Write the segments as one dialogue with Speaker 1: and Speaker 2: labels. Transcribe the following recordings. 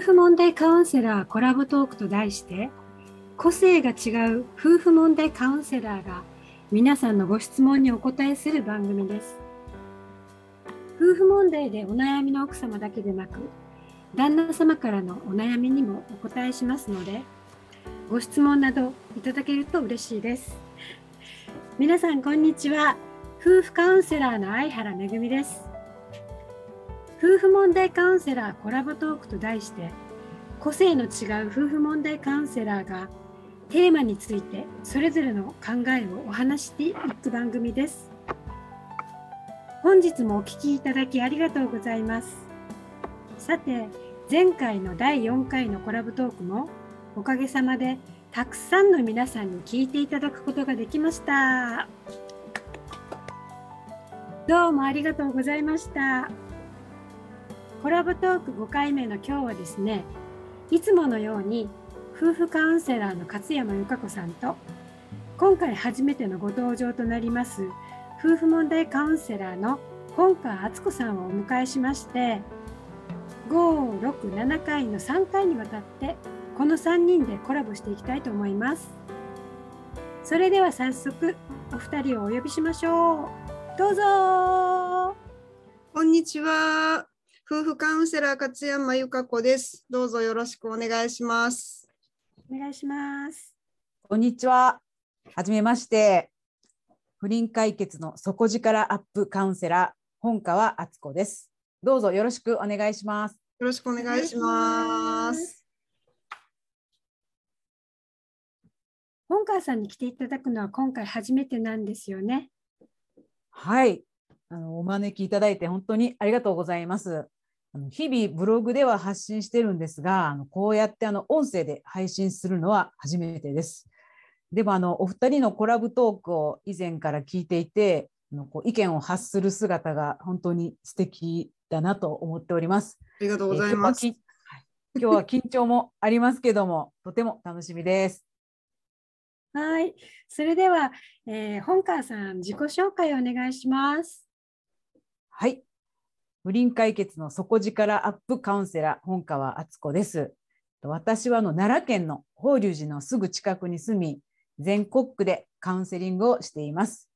Speaker 1: 夫婦問題カウンセラーコラボトークと題して個性が違う夫婦問題カウンセラーが皆さんのご質問にお答えする番組です。夫婦問題でお悩みの奥様だけでなく旦那様からのお悩みにもお答えしますのでご質問などいただけると嬉しいです。皆さんこんにちは。夫婦カウンセラーの相原めぐみです。夫婦問題カウンセラーコラボトークと題して個性の違う夫婦問題カウンセラーがテーマについてそれぞれの考えをお話していく番組です。本日もお聴きいただきありがとうございます。さて前回の第4回のコラボトークもおかげさまでたくさんの皆さんに聞いていただくことができました。どうもありがとうございました。コラボトーク5回目の今日はですねいつものように夫婦カウンセラーの勝山由香子さんと今回初めてのご登場となります夫婦問題カウンセラーの本川敦子さんをお迎えしまして567回の3回にわたってこの3人でコラボしていきたいと思います。それでは早速お二人をお呼びしましょう。どうぞ。
Speaker 2: こんにちは。夫婦カウンセラー勝山由香子ですどうぞよろしくお願いします
Speaker 1: お願いします。
Speaker 3: こんにちは。はじめまして。不倫解決の底力アップカウンセラー本川敦子です。どうぞよろしくお願いします。
Speaker 2: よろしくお願いします。
Speaker 1: 本川さんに来ていただくのは今回初めてなんですよね。
Speaker 3: はい。あのお招きいただいて本当にありがとうございます。日々ブログでは発信してるんですが、こうやってあの音声で配信するのは初めてです。でもあのお二人のコラボトークを以前から聞いていて、あのこう意見を発する姿が本当に素敵だなと思っております。
Speaker 2: ありがとうございます。
Speaker 3: 今日は緊張もありますけども、とても楽しみです。
Speaker 1: はい、それでは、えー、本川さん自己紹介をお願いします。
Speaker 3: はい、不倫解決の底力アップカウンセラー本川敦子です。私はの奈良県の法隆寺のすぐ近くに住み、全国区でカウンセリングをしています。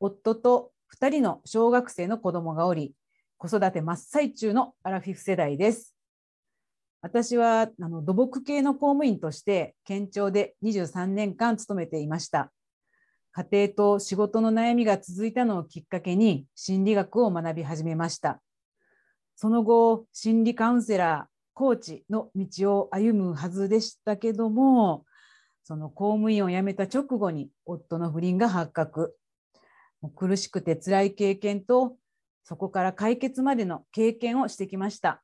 Speaker 3: 夫と2人の小学生の子供がおり、子育て真っ最中のアラフィフ世代です。私はあの土木系の公務員として県庁で23年間勤めていました。家庭と仕事の悩みが続いたのをきっかけに心理学を学び始めました。その後、心理カウンセラー、コーチの道を歩むはずでしたけども、その公務員を辞めた直後に夫の不倫が発覚。苦しくて辛い経験と、そこから解決までの経験をしてきました。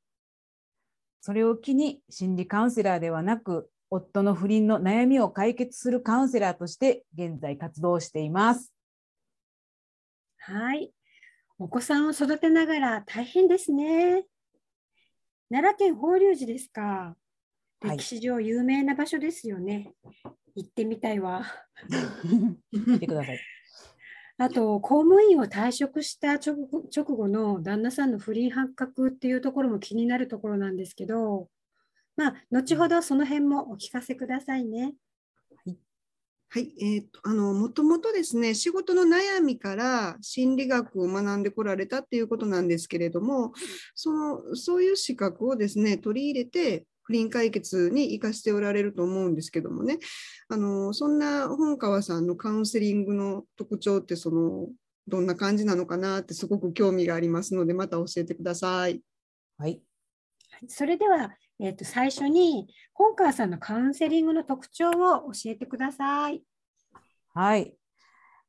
Speaker 3: それを機に心理カウンセラーではなく、夫の不倫の悩みを解決するカウンセラーとして現在活動しています。
Speaker 1: はい。お子さんを育てながら大変ですね。奈良県法隆寺ですか。歴史上有名な場所ですよね。はい、行ってみたいわ。
Speaker 3: 行ってください。
Speaker 1: あと、公務員を退職した直後の旦那さんの不倫発覚っていうところも気になるところなんですけど、まあ、後ほどその辺もお聞かせくださいね。
Speaker 2: はい、えーと、あのもともとですね仕事の悩みから心理学を学んでこられたっていうことなんですけれどもそのそういう資格をですね取り入れて不倫解決に生かしておられると思うんですけどもねあのそんな本川さんのカウンセリングの特徴ってそのどんな感じなのかなってすごく興味がありますのでまた教えてください。
Speaker 3: はい、
Speaker 1: それではえー、と最初に本川さんのカウンセリングの特徴を教えてください。
Speaker 3: はい。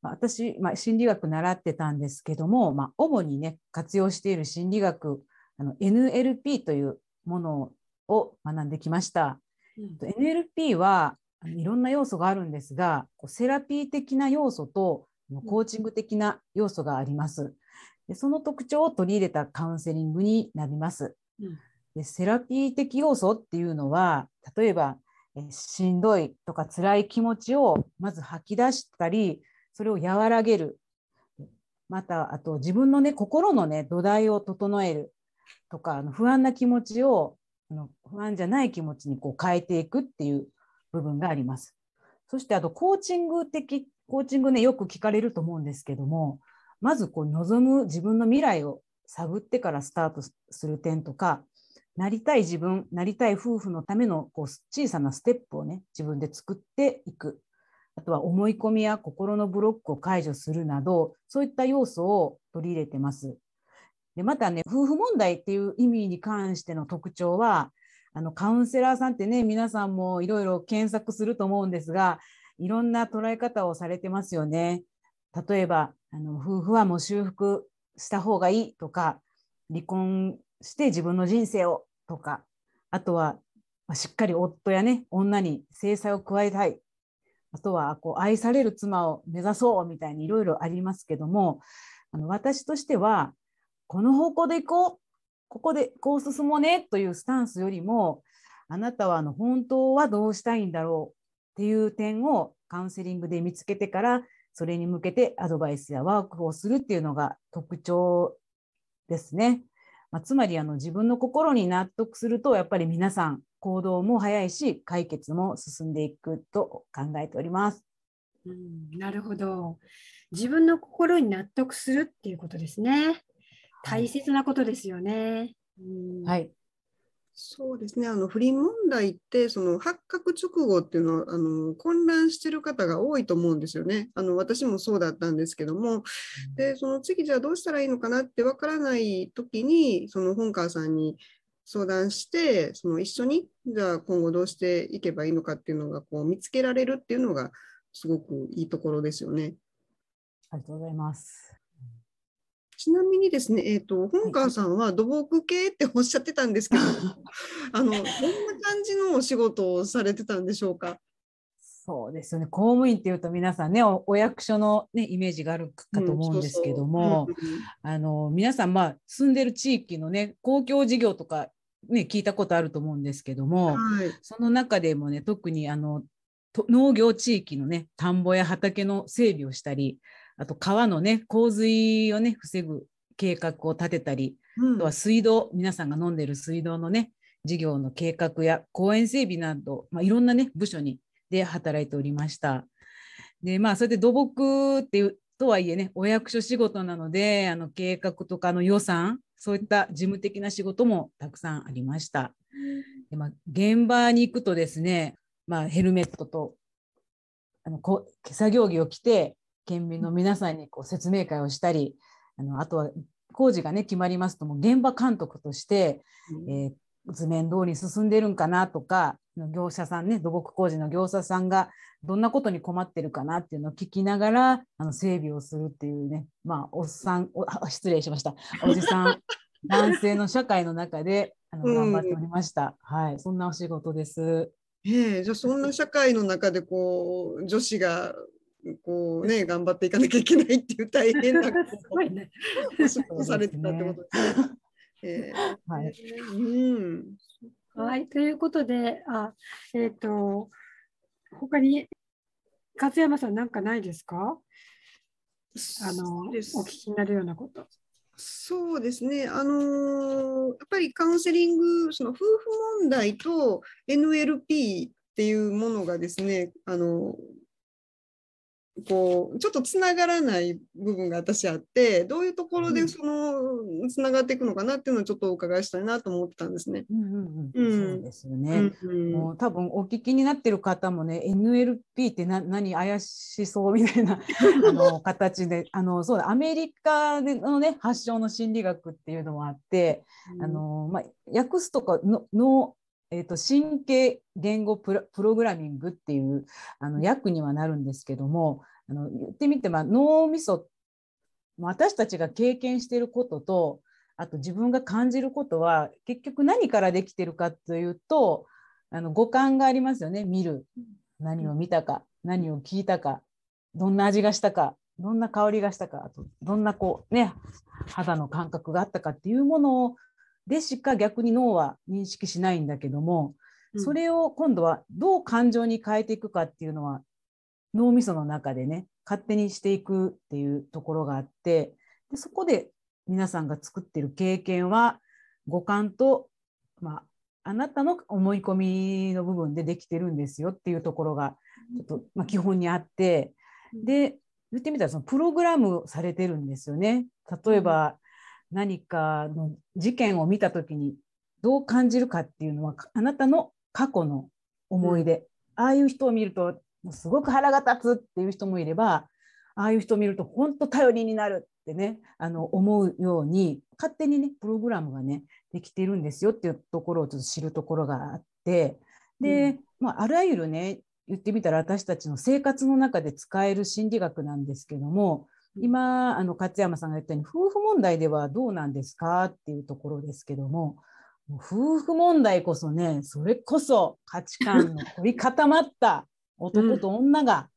Speaker 3: 私、まあ、心理学習ってたんですけども、まあ、主にね活用している心理学あの NLP というものを学んできました。うん、NLP はいろんな要素があるんですがセラピー的な要素とコーチング的な要素があります。でその特徴を取り入れたカウンセリングになります。うんでセラピー的要素っていうのは例えばしんどいとか辛い気持ちをまず吐き出したりそれを和らげるまたあと自分のね心のね土台を整えるとかあの不安な気持ちをあの不安じゃない気持ちにこう変えていくっていう部分があります。そしてあとコーチング的コーチングねよく聞かれると思うんですけどもまずこう望む自分の未来を探ってからスタートする点とかなりたい自分なりたい夫婦のためのこう小さなステップをね自分で作っていくあとは思い込みや心のブロックを解除するなどそういった要素を取り入れてます。でまたね夫婦問題っていう意味に関しての特徴はあのカウンセラーさんってね皆さんもいろいろ検索すると思うんですがいろんな捉え方をされてますよね。例えばあの夫婦はもう修復した方がいいとか離婚して自分の人生をとかあとはしっかり夫やね女に制裁を加えたいあとはこう愛される妻を目指そうみたいにいろいろありますけどもあの私としてはこの方向で行こうここでこう進もうねというスタンスよりもあなたはあの本当はどうしたいんだろうっていう点をカウンセリングで見つけてからそれに向けてアドバイスやワークをするっていうのが特徴ですね。まあ、つまりあの自分の心に納得するとやっぱり皆さん行動も早いし解決も進んでいくと考えております。
Speaker 1: うん、なるほど。自分の心に納得するっていうことですね。大切なことですよね。
Speaker 3: うん、はい。
Speaker 2: そうですねあの不倫問題ってその発覚直後っていうのはあの混乱してる方が多いと思うんですよね。あの私もそうだったんですけども、でその次じゃあどうしたらいいのかなってわからない時にその本川さんに相談してその一緒にじゃあ今後どうしていけばいいのかっていうのがこう見つけられるっていうのがすごくいいところですよね。
Speaker 3: ありがとうございます。
Speaker 2: ちなみにですね、えーと、本川さんは土木系っておっしゃってたんですけど、あのどんな感じのお仕事をされてたんでしょうか？
Speaker 3: そうですよね。公務員っていうと皆さんねお役所の、ね、イメージがあるかと思うんですけども、あの皆さん、まあ、住んでる地域のね公共事業とか、ね、聞いたことあると思うんですけども、はい、その中でもね特にあの農業地域のね田んぼや畑の整備をしたりあと川のね洪水をね防ぐ計画を立てたり、うん、あとは水道皆さんが飲んでる水道のね事業の計画や公園整備など、まあ、いろんなね部署にで働いておりました。でまあそれで土木っていうとはいえねお役所仕事なのであの計画とかの予算そういった事務的な仕事もたくさんありました。でまあ、現場に行くとですね、まあ、ヘルメットとあのこ作業着を着て県民の皆さんにこう説明会をしたりあのあとは工事がね決まりますとも現場監督として、うん、えー、図面通り進んでるんかなとか業者さんね土木工事の業者さんがどんなことに困ってるかなっていうのを聞きながらあの整備をするっていうねまあおっさんお失礼しました。おじさん 男性の社会の中であの頑張っておりました、うん、はいそんなお仕事です。
Speaker 2: ええ、じゃあそんな社会の中でこう女子がこうね頑張っていかなきゃいけないっていう大変な お仕事されてたってことですね。えー、はい、
Speaker 1: うん、はい、ということで、あえっ、ー、と他に勝山さんなんかないですか？あのお聞きになるようなこと。
Speaker 2: そうですね、あのー、やっぱりカウンセリング、その夫婦問題と NLP っていうものがですね、あのこうちょっとつながらない部分が私あってどういうところでそのつながっていくのかなっていうのをちょっとお伺いしたいなと思ってたんですね。
Speaker 3: そうですよね。うんうん、もう多分お聞きになってる方もね NLP ってな何怪しそうみたいな あの形であのそうだアメリカでのね発祥の心理学っていうのもあって、うん、あのまあ、訳すとかののえーと、神経言語プログラミングっていうあの訳にはなるんですけどもあの言ってみて、まあ、脳みそ私たちが経験していることとあと自分が感じることは結局何からできてるかというとあの五感がありますよね。見る。何を見たか何を聞いたかどんな味がしたかどんな香りがしたかあとどんなこうね肌の感覚があったかっていうものをでしか逆に脳は認識しないんだけども、それを今度はどう感情に変えていくかっていうのは脳みその中でね勝手にしていくっていうところがあってでそこで皆さんが作ってる経験は五感と、まあ、あなたの思い込みの部分でできてるんですよっていうところがちょっと、まあ、基本にあってで言ってみたらそのプログラムされてるんですよね。例えば何かの事件を見た時にどう感じるかっていうのはあなたの過去の思い出、うん、ああいう人を見るとすごく腹が立つっていう人もいればああいう人を見ると本当頼りになるってねあの思うように勝手にねプログラムがねできてるんですよっていうところをちょっと知るところがあって。で、うん、まあ、あらゆるね言ってみたら私たちの生活の中で使える心理学なんですけども今あの勝山さんが言ったように夫婦問題ではどうなんですかっていうところですけども夫婦問題こそねそれこそ価値観の凝り固まった男と女が、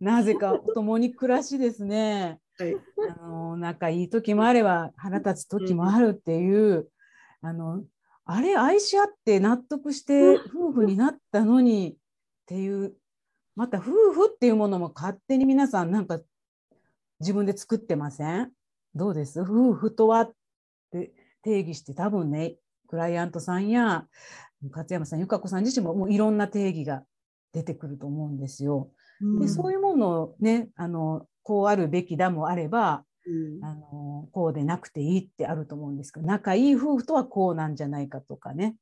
Speaker 3: なぜか共に暮らしですね、はい、あの仲いい時もあれば腹立つ時もあるっていう、うん、あのあれ愛し合って納得して夫婦になったのにっていうまた夫婦っていうものも勝手に皆さんなんか自分で作ってません？どうです？夫婦とはって定義して多分ねクライアントさんや勝山さん由香子さん自身ももういろんな定義が出てくると思うんですよ。でそういうものをねあのこうあるべきだもあれば、うん、あのこうでなくていいってあると思うんですけど仲いい夫婦とはこうなんじゃないかとかね、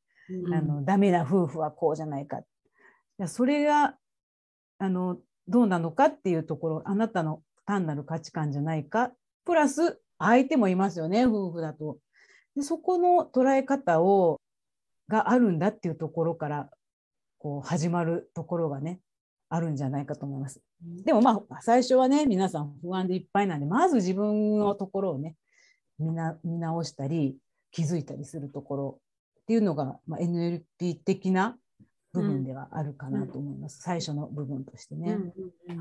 Speaker 3: うん、あのダメな夫婦はこうじゃないか。それがあのどうなのかっていうところあなたの単なる価値観じゃないかプラス相手もいますよね夫婦だと。でそこの捉え方をがあるんだっていうところからこう始まるところがねあるんじゃないかと思います。でもまあ最初はね皆さん不安でいっぱいなんでまず自分のところをね見直したり気づいたりするところっていうのが、まあ、NLP 的な部分ではあるかなと思います、うん、最初の部分としてね。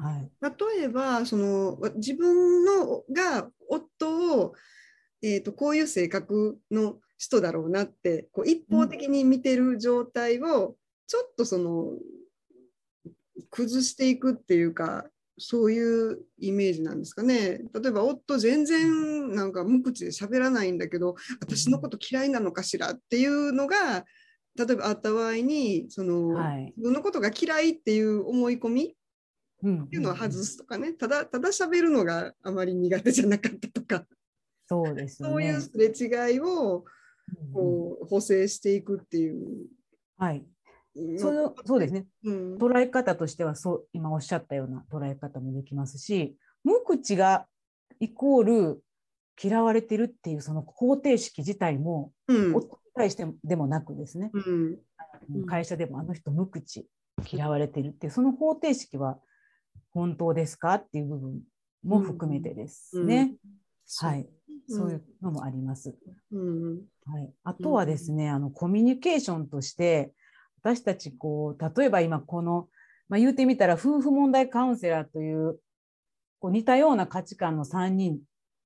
Speaker 3: はい、
Speaker 2: 例えばその自分のが夫を、えーと、こういう性格の人だろうなってこう一方的に見てる状態をちょっとその崩していくっていうかそういうイメージなんですかね。例えば夫全然なんか無口で喋らないんだけど私のこと嫌いなのかしらっていうのが例えばあった場合にその、はい、自分のことが嫌いっていう思い込みっていうのを外すとかね、ただただ喋るのがあまり苦手じゃなかったとか。
Speaker 3: そうです、
Speaker 2: ね、そういうすれ違いをこう補正していくっていう。
Speaker 3: はい。そうそうですね、うん、捉え方としてはそう今おっしゃったような捉え方もできますし無口がイコール嫌われてるっていうその方程式自体も、うん、対してでもなくですね、うん、会社でもあの人無口嫌われてるっていうその方程式は本当ですかっていう部分も含めてですね。はい、そういうのもあります。はい、あとはですね、あのコミュニケーションとして私たちこう例えば今この、まあ、言うてみたら夫婦問題カウンセラーというこう似たような価値観の3人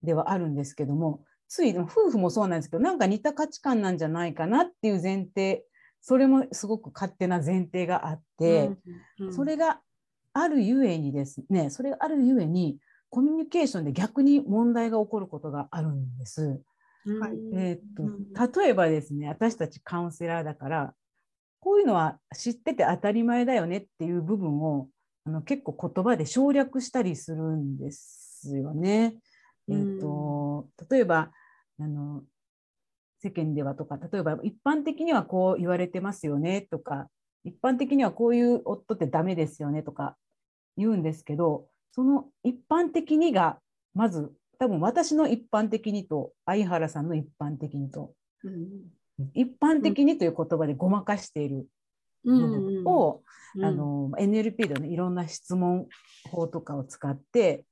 Speaker 3: ではあるんですけどもつい夫婦もそうなんですけどなんか似た価値観なんじゃないかなっていう前提それもすごく勝手な前提があって、うんうん、それがあるゆえにですねそれがあるゆえにコミュニケーションで逆に問題が起こることがあるんです。はい、えー、と例えばですね私たちカウンセラーだからこういうのは知ってて当たり前だよねっていう部分をあの結構言葉で省略したりするんですよね。えーと例えばあの世間ではとか例えば一般的にはこう言われてますよねとか一般的にはこういう夫ってダメですよねとか言うんですけどその一般的にがまず多分私の一般的にと相原さんの一般的にと、うん、一般的にという言葉でごまかしている部分を、うん、あの NLP で、ね、いろんな質問法とかを使って、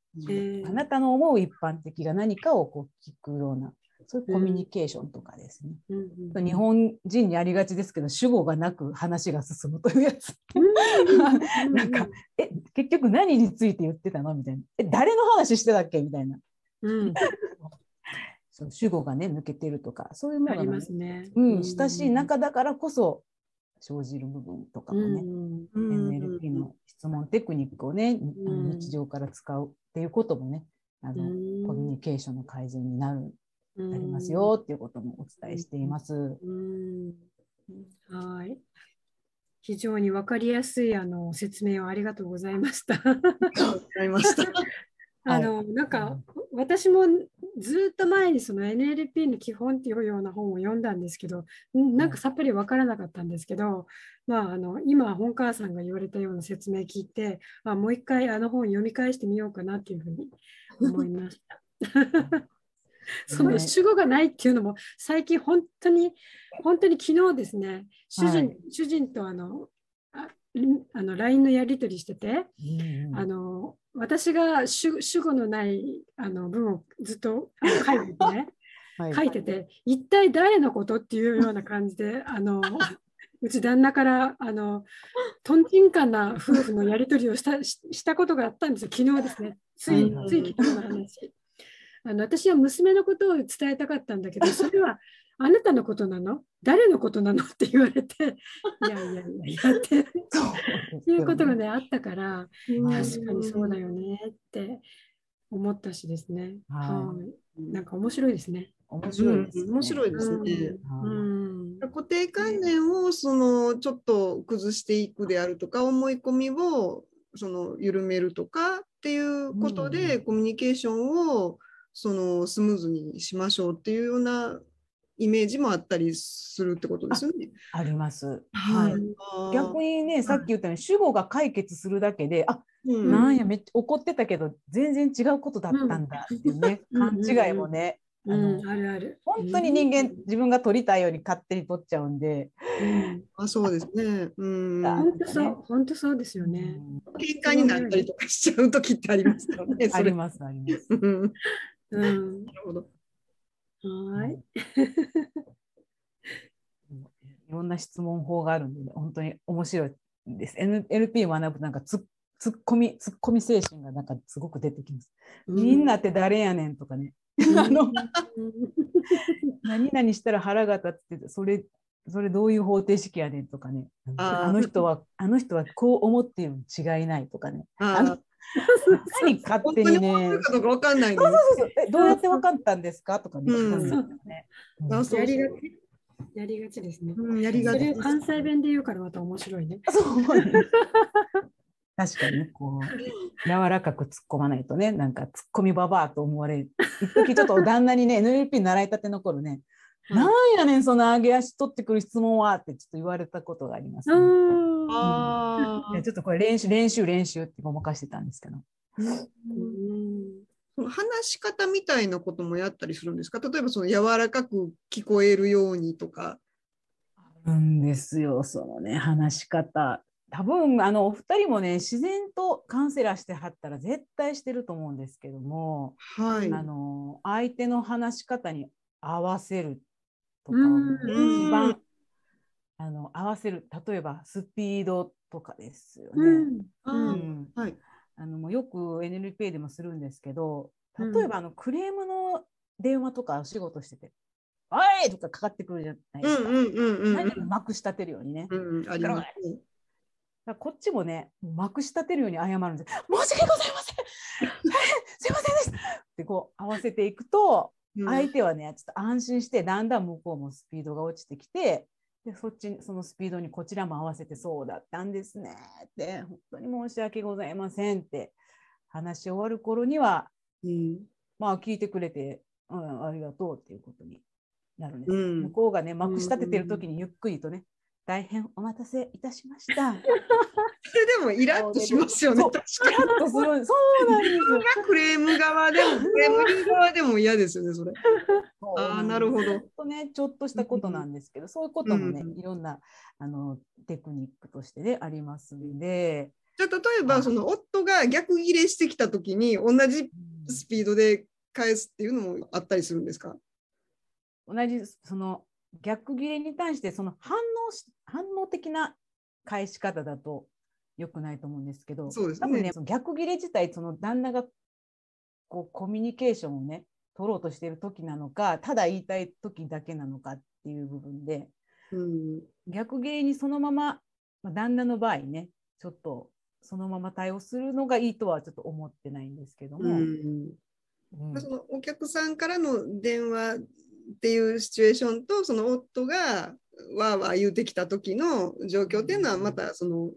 Speaker 3: あなたの思う一般的が何かをこう聞くようなそういうコミュニケーションとかですね、うんうん、日本人にありがちですけど主語がなく話が進むというやつ。なんかえ結局何について言ってたのみたいな。え誰の話してたっけみたいな、うん、そう主語がね抜けてるとかそういうものが、ね、ね、うん、親しい中だからこそ生じる部分とかもね、うん、NLP の質問テクニックをね、うん、日常から使うっていうこともねあのコミュニケーションの改善になるなりますよっていうこともお伝えしています。
Speaker 1: はい。非常に分かりやすいあの説明をありがとうございました。
Speaker 2: わかりました。
Speaker 1: あのなんか私もずっと前にその NLP の基本っていうような本を読んだんですけどんなんかさっぱり分からなかったんですけど、まあ、あの今本川さんが言われたような説明聞いてあもう一回あの本読み返してみようかなっていうふうに思いました。その主語がないっていうのも最近本当に本当に昨日ですね主人,、
Speaker 3: はい。
Speaker 1: 主人とあのああの LINE のやり取りしてて、
Speaker 3: うん
Speaker 1: あの私が主主語のないあの文をずっと書いててね
Speaker 3: はい。
Speaker 1: 書いてて一体誰のことっていうような感じであの うち旦那からあのとんちんかんな夫婦のやり取りをしたししたことがあったんですよ。昨日ですね。つい。つい昨日の話あの私は娘のことを伝えたかったんだけど それはあなたのことなの？誰のことなの？って言われて いやいやいやいやっていうことがねあったから
Speaker 3: うん
Speaker 1: 確かにそうだよねって思ったしですね。
Speaker 3: は
Speaker 1: はい。なんか面白いですね。
Speaker 3: 面白いですね。
Speaker 2: うん面白いですね。
Speaker 1: う
Speaker 3: はい
Speaker 1: ん。
Speaker 2: 固定観念をそのちょっと崩していくであるとか思い込みをその緩めるとかっていうことで、
Speaker 3: うん
Speaker 2: コミュニケーションをそのスムーズにしましょうっていうようなイメージもあったりするってことですよね。
Speaker 3: あります。
Speaker 2: はい
Speaker 3: はい。逆にね、さっき言ったように主語が解決するだけで、あ、
Speaker 2: うん
Speaker 3: なんやめっちゃ怒ってたけど全然違うことだったんだっていうね、
Speaker 1: うん
Speaker 3: 勘違いもね、
Speaker 1: う
Speaker 3: あの
Speaker 1: ん、あるある。
Speaker 3: 本当に人間自分が取りたいように勝手に取っちゃうんで、
Speaker 1: うん。
Speaker 2: あそうですね。うん。
Speaker 3: あ
Speaker 1: 本当そう、本当そうですよね。
Speaker 2: 喧嘩になったりとかしちゃう時ってありますよね。
Speaker 3: あ
Speaker 2: それ
Speaker 3: りますあります。
Speaker 2: うん
Speaker 1: うん。
Speaker 2: なるほど。
Speaker 1: はい。
Speaker 3: いろんな質問法があるんで、ね、本当に面白いです。N- LP を学ぶとなんかつツッコミツッコミ精神がなんかすごく出てきます。みんなって誰やねんとかね。あの何々したら腹が立つってそれそれどういう方程式やねんとかね
Speaker 2: あ
Speaker 3: の人はあの人はこう思っているに違いないとかねあ
Speaker 2: あ
Speaker 3: の何勝手にね。
Speaker 2: かどうかわかんないの。
Speaker 3: そうそうそう。そうえどうやって分かったんですか？とかね、
Speaker 2: うん。
Speaker 3: そういうのね。うん
Speaker 2: あそう
Speaker 1: やりがち。やりがちですね。
Speaker 2: うんやり
Speaker 1: そ
Speaker 2: がち。
Speaker 1: 関西弁で言うからまた面白いね。
Speaker 3: そう。確かにこう柔らかく突っ込まないとねなんか突っ込みばばあと思われる。一時ちょっと旦那にね NLP 習いたての頃ね、なんやねんその上げ足取ってくる質問はってちょっと言われたことがあります、ね。
Speaker 1: うん。
Speaker 2: あ
Speaker 3: いやちょっとこれ練習練習練習ってごまかしてたんですけど。
Speaker 2: 話し方みたいなこともやったりするんですか？例えばその柔らかく聞こえるようにとか。
Speaker 3: あるんですよそのね話し方。多分あのお二人もね自然とカウンセラーしてはったら絶対してると思うんですけども、
Speaker 2: はい。
Speaker 3: あの相手の話し方に合わせるとかを
Speaker 1: うん。
Speaker 3: 一番あの合わせる例えばスピードとかですよね。
Speaker 1: うん。
Speaker 2: はい。
Speaker 3: あのもうよく NLP でもするんですけど
Speaker 1: うん
Speaker 3: 例えばあのクレームの電話とかお仕事してて「おい!」とかかかってくるじゃないですか。
Speaker 2: うんうんうんうん
Speaker 3: 何かまくし立てるようにね。
Speaker 2: うん。うん、あります。
Speaker 3: こっちもね、もうまくし立てるように謝るんです。申し訳ございません。すいませんでした。ってこう合わせていくと、
Speaker 2: うん
Speaker 3: 相手はね、ちょっと安心して、だんだん向こうもスピードが落ちてきて、でそっちにそのスピードにこちらも合わせてそうだったんですねって本当に申し訳ございませんって話し終わる頃には
Speaker 2: うん
Speaker 3: まあ聞いてくれて、うん、ありがとうっていうことになるんです。
Speaker 2: うん
Speaker 3: 向こうがねまくし立ててる時にゆっくりとね、大変お待たせいたしました。
Speaker 2: それでもイラッとしますよね。
Speaker 3: イラッとするそうなんですよ。
Speaker 2: クレーム側でも、クレーム側でも嫌ですよね、それ。ああ、なるほど。
Speaker 3: とね、ちょっとしたことなんですけど、そういうこともね、
Speaker 2: うん
Speaker 3: いろんなあのテクニックとしてね、ありますんで、
Speaker 2: じゃあ、例えば、その夫が逆ギレしてきたときに、同じスピードで返すっていうのもあったりするんですか？
Speaker 3: 同じその逆切れに対してその反応し反応的な返し方だと良くないと思うんですけど、
Speaker 2: そうですね。
Speaker 3: 多分ね、その逆切れ自体、その旦那がこうコミュニケーションをね、取ろうとしている時なのか、ただ言いたい時だけなのかっていう部分で、
Speaker 2: うん。
Speaker 3: 逆切れにそのまま、まあ、旦那の場合ね、ちょっとそのまま対応するのがいいとはちょっと思ってないんですけども、
Speaker 2: うん。
Speaker 3: うん。
Speaker 2: そのお客さんからの電話っていうシチュエーションと、その夫がわーわー言うてきた時の状況っていうのはまたその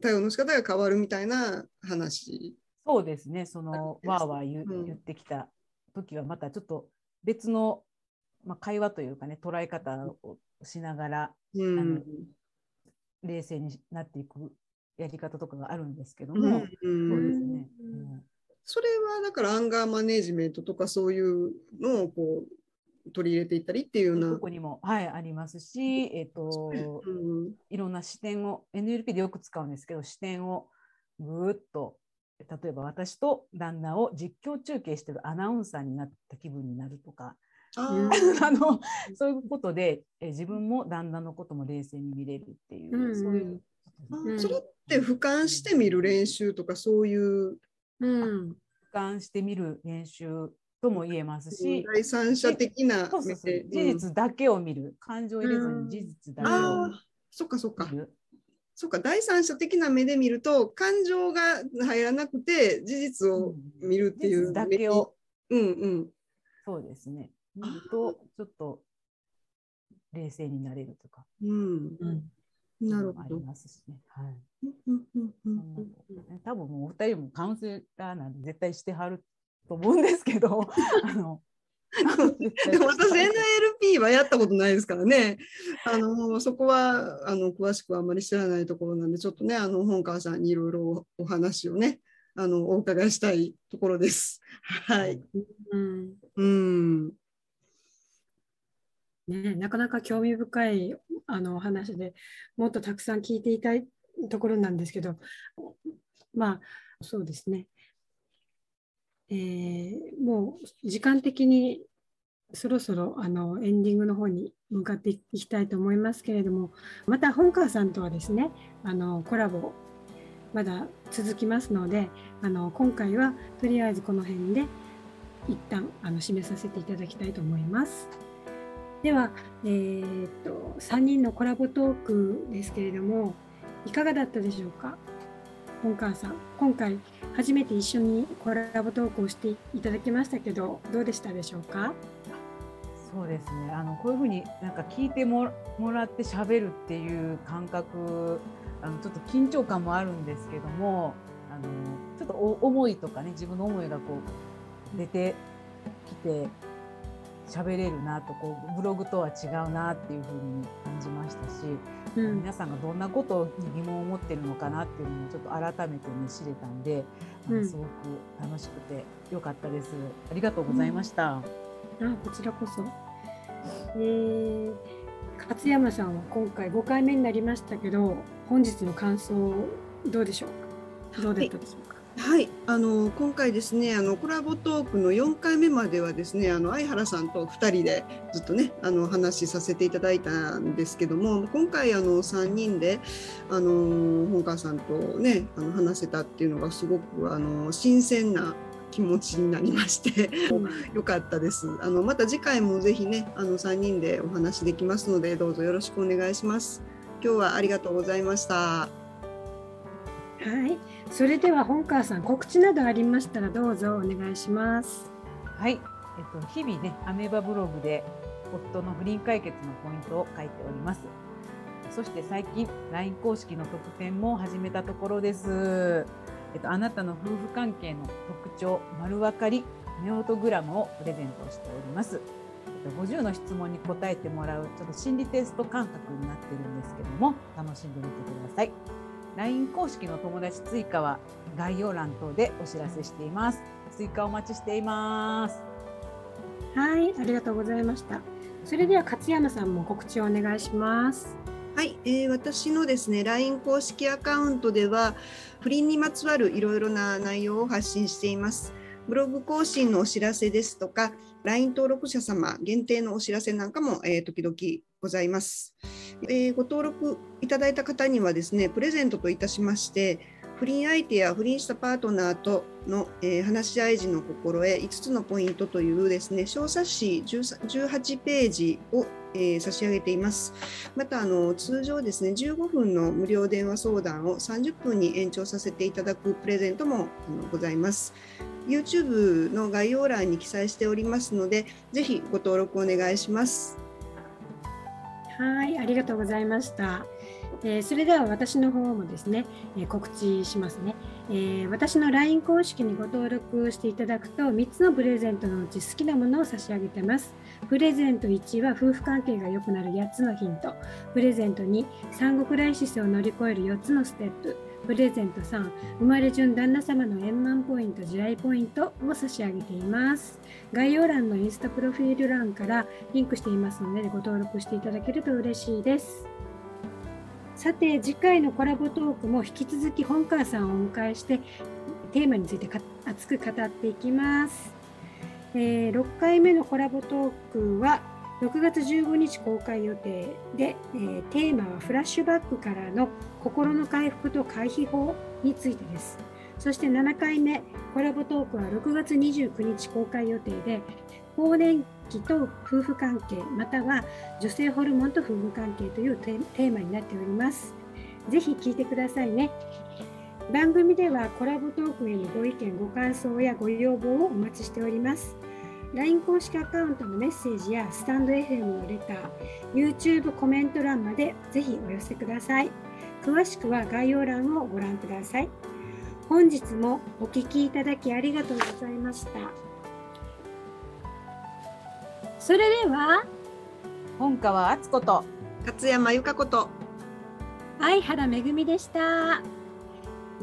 Speaker 2: 対応の仕方が変わるみたいな話。
Speaker 3: そうですね、そのわーわー言,、
Speaker 2: うん。
Speaker 3: 言ってきた時はまたちょっと別の、まあ、会話というかね捉え方をしながら
Speaker 2: うん。
Speaker 3: あの冷静になっていくやり方とかがあるんですけど
Speaker 2: うん
Speaker 3: も、
Speaker 2: うん。
Speaker 3: そうですね、
Speaker 2: それはだからアンガーマネジメントとかそういうのをこう取り入れていったりっていうような。
Speaker 3: ここにも、はい、ありますし、えっと
Speaker 2: うん
Speaker 3: いろんな視点を NLP でよく使うんですけど視点をぐーっと例えば私と旦那を実況中継してるアナウンサーになった気分になるとか
Speaker 2: あ
Speaker 3: のそういうことでえ自分も旦那のことも冷静に見れるっていう、
Speaker 1: うんうん。
Speaker 3: そういう
Speaker 2: あ
Speaker 1: うん。
Speaker 2: それって俯瞰してみる練習とかそういう。
Speaker 1: うん。
Speaker 3: 俯瞰してみる練習とも言えますし、
Speaker 2: 第三者的な
Speaker 3: そうそうそう事実だけを見る感情を入れず
Speaker 1: うん
Speaker 3: に事実だけを
Speaker 2: ああそっかそっか
Speaker 3: 見る。
Speaker 2: そっか第三者的な目で見ると感情が入らなくて事実を見るっていう
Speaker 3: 事実だけを
Speaker 2: うんうん
Speaker 3: そうですね。見ると、ちょっと冷静になれるとか。
Speaker 2: うんなる
Speaker 3: あり
Speaker 2: ほど。
Speaker 3: ますしね。はい。
Speaker 2: うんうんうん
Speaker 3: そんなことね多分もうお二人もカウンセラーなんで絶対してはると思うんですけど、あの。
Speaker 2: でも私 NLP はやったことないですからね。あのそこはあの詳しくはあまり知らないところなんでちょっとねあの本川さんにいろいろお話をねあのお伺いしたいところです。はい。
Speaker 1: うん
Speaker 2: うん。
Speaker 1: ね、なかなか興味深いあのお話でもっとたくさん聞いていたいところなんですけどまあそうですね、えーもう時間的にそろそろあのエンディングの方に向かっていきたいと思いますけれどもまた本川さんとはですねあのコラボまだ続きますのであの今回はとりあえずこの辺で一旦あの締めさせていただきたいと思います。では、えーっと3人のコラボトークですけれどもいかがだったでしょうか？本川さん今回初めて一緒にコラボトークをしていただきましたけどどうでしたでしょうか？
Speaker 3: そうですね。あのこういうふうになんか聞いてもらって喋るっていう感覚、あのちょっと緊張感もあるんですけども、あのちょっと思いとかね自分の思いがこう出てきて喋れるなとこうブログとは違うなっていうふうに感じましたし、
Speaker 1: うん
Speaker 3: 皆さんがどんなことに疑問を持ってるのかなっていうのもちょっと改めてね知れたんで、あ
Speaker 1: うん
Speaker 3: のすごく楽しくて良かったです。ありがとうございました。
Speaker 1: あこちらこそ。えー、勝山さんは今回5回目になりましたけど本日の感想どうでしょうか？どうだったでしょうか、
Speaker 2: はい、あの今回ですねあのコラボトークの4回目まではですねあの相原さんと2人でずっとねあの話しさせていただいたんですけども今回あの3人であの本川さんとねあの話せたっていうのがすごくあの新鮮な気持ちになりましてよかったです。あのまた次回もぜひねあの3人でお話できますのでどうぞよろしくお願いします。今日はありがとうございました。
Speaker 1: はい、それでは本川さん告知などありましたらどうぞお願いします。
Speaker 3: はい、えっと、日々ね、アメーバブログで夫の不倫解決のポイントを書いております。そして最近、LINE 公式の特典も始めたところです。えっと、あなたの夫婦関係の特徴、丸分かり、ネオトグラムをプレゼントしております。えっと、50の質問に答えてもらう、ちょっと心理テスト感覚になってるんですけども、楽しんでみてください。LINE 公式の友達追加は概要欄等でお知らせしています。追加お待ちしています。
Speaker 1: はい、ありがとうございました。それでは勝山さんも告知をお願いします。
Speaker 2: はい、えー私のですね LINE 公式アカウントでは不倫にまつわるいろいろな内容を発信しています。ブログ更新のお知らせですとか LINE 登録者様限定のお知らせなんかも、えー時々ございます、えーご登録いただいた方にはですねプレゼントといたしまして不倫相手や不倫したパートナーとの、えー話し合い時の心得5つのポイントというですね小冊子18ページを、えー差し上げています。またあの通常ですね15分の無料電話相談を30分に延長させていただくプレゼントもあのございます。YouTube の概要欄に記載しておりますので、ぜひご登録お願いします。
Speaker 1: はい、ありがとうございました。えーそれでは私の方もですね、えー告知しますね、えー私の LINE 公式にご登録していただくと3つのプレゼントのうち好きなものを差し上げてます。プレゼント1は夫婦関係が良くなる8つのヒント。プレゼント2、産後クライシスを乗り越える4つのステップ。プレゼント3、生まれ順旦那様の円満ポイント、地雷ポイントを差し上げています。概要欄のインスタプロフィール欄からリンクしていますのでご登録していただけると嬉しいです。さて次回のコラボトークも引き続き本川さんをお迎えしてテーマについて熱く語っていきます、えー6回目のコラボトークは6月15日公開予定で、えーテーマはフラッシュバックからの心の回復と回避法についてですそして7回目コラボトークは6月29日公開予定で更年期と夫婦関係または女性ホルモンと夫婦関係というテーマになっております。ぜひ聞いてくださいね。番組ではコラボトークへのご意見、ご感想やご要望をお待ちしております。LINE 公式アカウントのメッセージやスタンド FM のレター、YouTube コメント欄までぜひお寄せください。詳しくは概要欄をご覧ください。本日もお聞きいただきありがとうございました。それでは、
Speaker 3: 本川敦子と
Speaker 2: 勝山由香子と
Speaker 1: 相原めぐみでした。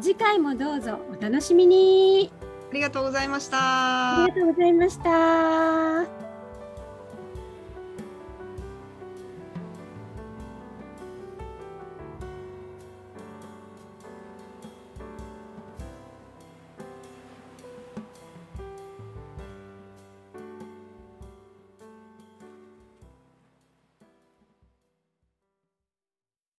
Speaker 1: 次回もどうぞお楽しみに。
Speaker 2: ありがとうございました
Speaker 1: ありがとうございました。